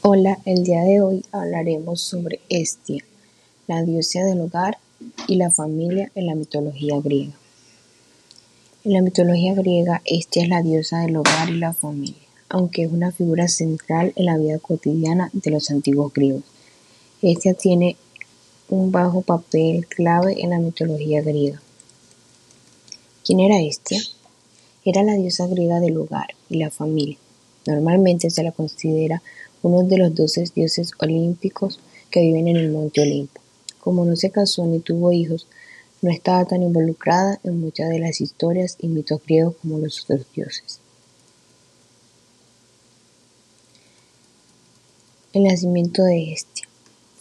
Hola, el día de hoy hablaremos sobre Hestia, la diosa del hogar y la familia en la mitología griega. En la mitología griega, Hestia es la diosa del hogar y la familia, aunque es una figura central en la vida cotidiana de los antiguos griegos. Hestia tiene un bajo papel clave en la mitología griega. ¿Quién era Hestia? Era la diosa griega del hogar y la familia. Normalmente se la considera uno de los doce dioses olímpicos que viven en el monte Olimpo. Como no se casó ni tuvo hijos, no estaba tan involucrada en muchas de las historias y mitos griegos como los otros dioses. El nacimiento de Hestia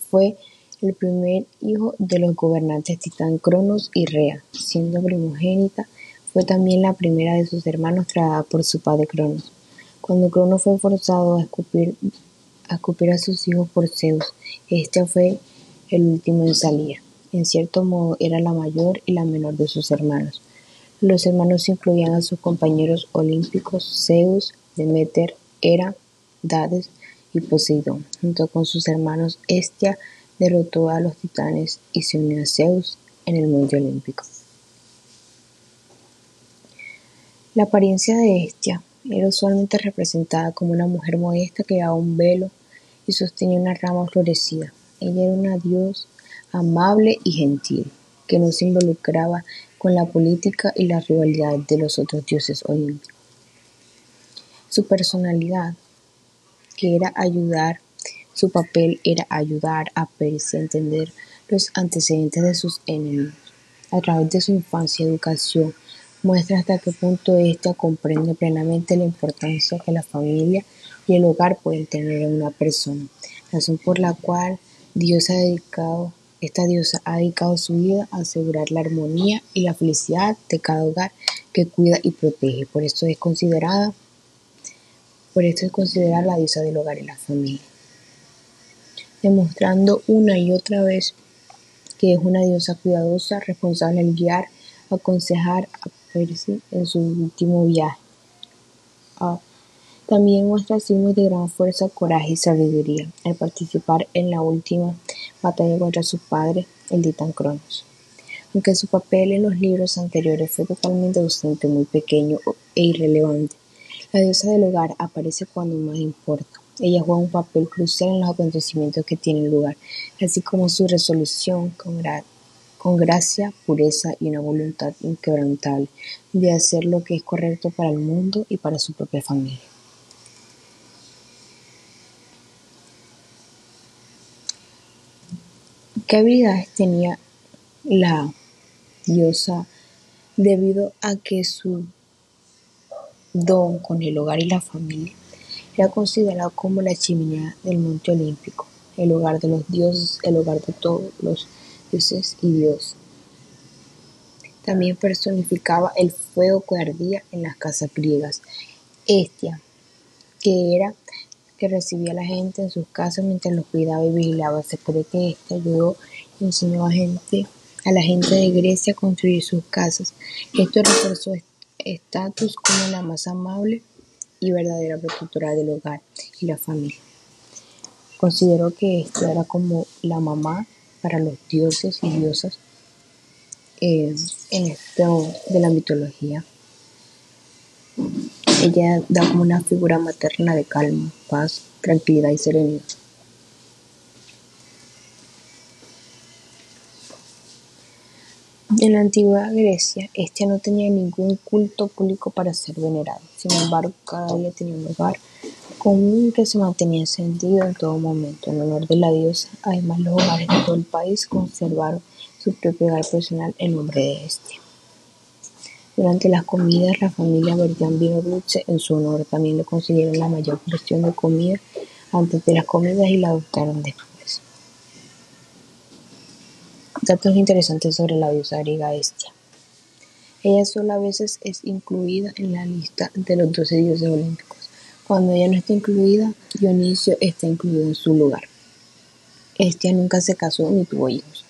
fue el primer hijo de los gobernantes Titán Cronos y Rea. Siendo primogénita, fue también la primera de sus hermanos tragada por su padre Cronos. Cuando Cronos fue forzado a escupir a sus hijos por Zeus. Este fue el último en salir. En cierto modo era la mayor y la menor de sus hermanos. Los hermanos incluían a sus compañeros olímpicos Zeus, Demeter, Hera, Dades y Poseidón. Junto con sus hermanos, Hestia derrotó a los titanes y se unió a Zeus en el monte olímpico. La apariencia de Hestia era usualmente representada como una mujer modesta que llevaba un velo y sostenía una rama florecida. Ella era una diosa amable y gentil, que no se involucraba con la política y la rivalidad de los otros dioses olímpicos. Su personalidad, que era ayudar, su papel era ayudar a Percy a entender los antecedentes de sus enemigos. A través de su infancia y educación, muestra hasta qué punto ésta comprende plenamente la importancia que la familia y el hogar pueden tener en una persona, razón por la cual Dios ha dedicado, esta diosa ha dedicado su vida a asegurar la armonía y la felicidad de cada hogar que cuida y protege. Por esto es considerada, por esto es considerada la diosa del hogar y la familia, demostrando una y otra vez que es una diosa cuidadosa, responsable al guiar, aconsejar en su último viaje. Ah, también muestra signos de gran fuerza, coraje y sabiduría al participar en la última batalla contra su padre, el titán Cronos. Aunque su papel en los libros anteriores fue totalmente ausente, muy pequeño e irrelevante, la diosa del hogar aparece cuando más importa. Ella juega un papel crucial en los acontecimientos que tienen lugar, así como su resolución con, con gracia, pureza y una voluntad inquebrantable de hacer lo que es correcto para el mundo y para su propia familia. ¿Qué habilidades tenía la diosa debido a que su don con el hogar y la familia era considerado como la chimenea del monte olímpico, el hogar de los dioses, el hogar de todos los dioses y dios. También personificaba el fuego que ardía en las casas griegas. Estia, que era que recibía a la gente en sus casas mientras los cuidaba y vigilaba. Se cree que este ayudó y enseñó a, gente, a la gente de Grecia a construir sus casas. Esto reforzó estatus como la más amable y verdadera protectora del hogar y la familia. Considero que esto era como la mamá para los dioses y diosas eh, en esto de la mitología. Ella da como una figura materna de calma, paz, tranquilidad y serenidad. En la antigua Grecia, este no tenía ningún culto público para ser venerado. Sin embargo, cada día tenía un lugar común que se mantenía encendido en todo momento en honor de la diosa. Además, los hogares de todo el país conservaron su propio hogar personal en nombre de este. Durante las comidas, la familia vertían vino dulce en su honor. También le consiguieron la mayor porción de comida antes de las comidas y la adoptaron después. Datos interesantes sobre la diosa griega Hestia. Ella sola a veces es incluida en la lista de los doce dioses olímpicos. Cuando ella no está incluida, Dionisio está incluido en su lugar. Hestia nunca se casó ni tuvo hijos.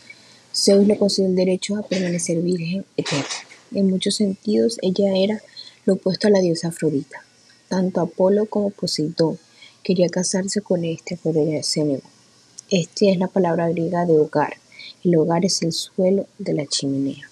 Zeus le concedió el derecho a permanecer virgen eterna. En muchos sentidos, ella era lo opuesto a la diosa Afrodita. Tanto Apolo como Poseidón, quería casarse con este, pero ella se negó. Este es la palabra griega de hogar. El hogar es el suelo de la chimenea.